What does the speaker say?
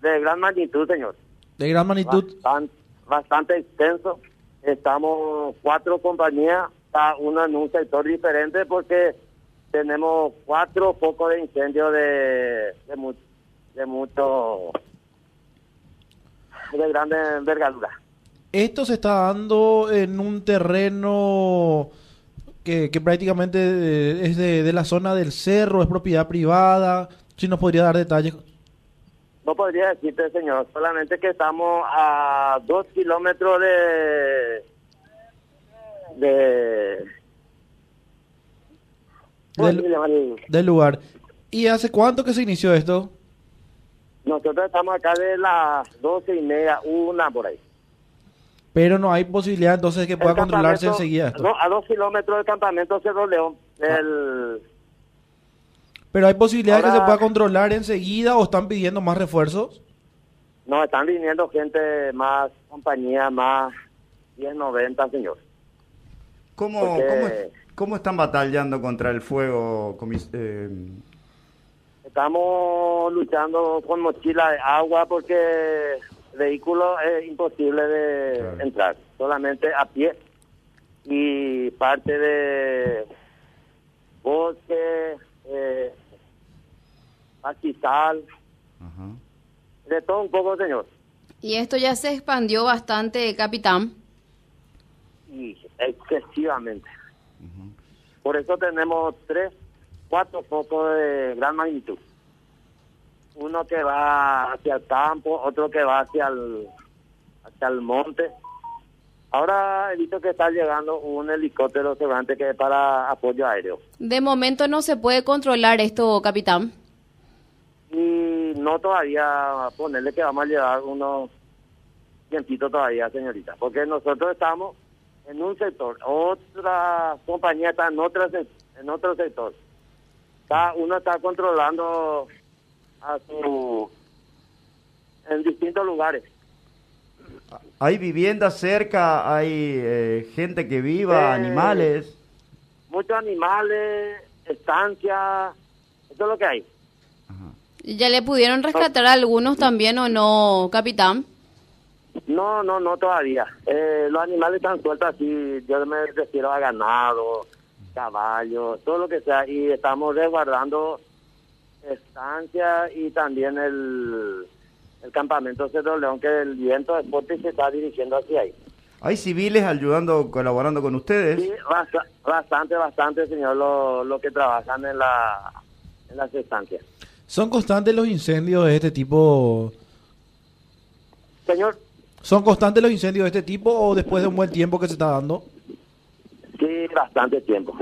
de gran magnitud, señor. De gran magnitud. Bastante, bastante extenso. Estamos cuatro compañías, cada una en un sector diferente porque tenemos cuatro focos de incendio de, de, mu- de mucho, de grande envergadura. Esto se está dando en un terreno que, que prácticamente eh, es de, de la zona del cerro, es propiedad privada. Si nos podría dar detalles. No podría decirte, señor, solamente que estamos a dos kilómetros de... de... ¿cómo Del- lugar. ¿Y hace cuánto que se inició esto? Nosotros estamos acá de las doce y media, una por ahí. Pero no hay posibilidad entonces que pueda controlarse enseguida esto. No, a dos kilómetros del campamento Cerro León. El, Pero hay posibilidad de que se Ahora- pueda controlar enseguida o están pidiendo más refuerzos. no, están viniendo gente más, compañía más 1090, señor. ¿Cómo, Porque- cómo, cómo están batallando contra el fuego? comis- eh, Estamos luchando con mochila de agua porque vehículo es imposible de Claro. entrar, solamente a pie y parte de bosque, eh, pastizal, ajá. de todo un poco, señor. Y esto ya se expandió bastante, capitán. y excesivamente. Por eso tenemos tres, cuatro focos de gran magnitud. Uno que va hacia el campo, otro que va hacia el, hacia el monte. Ahora he visto que está llegando un helicóptero seguramente que es para apoyo aéreo. De momento no se puede controlar esto, capitán. No todavía ponerle que vamos a llevar unos tiempitos todavía, señorita, porque nosotros estamos en un sector, otra compañía está en otro, sec- en otro sector. Cada uno está controlando a su en distintos lugares. ¿Hay viviendas cerca? ¿Hay eh, gente que viva? Eh, ¿Animales? Muchos animales, estancias, eso es lo que hay. ¿Ya le pudieron rescatar a algunos también o no, capitán? No, no, no todavía. Eh, los animales están sueltos así, yo me refiero a ganado, caballos, todo lo que sea, y estamos resguardando estancias y también el, el campamento Cerro León, que el viento es fuerte y se está dirigiendo hacia ahí. ¿Hay civiles ayudando, colaborando con ustedes? Sí, basta- bastante, bastante, señor, lo, lo que trabajan en, la, en las estancias. ¿Son constantes los incendios de este tipo? Señor, ¿Son constantes los incendios de este tipo o después de un buen tiempo que se está dando? sí, bastante tiempo.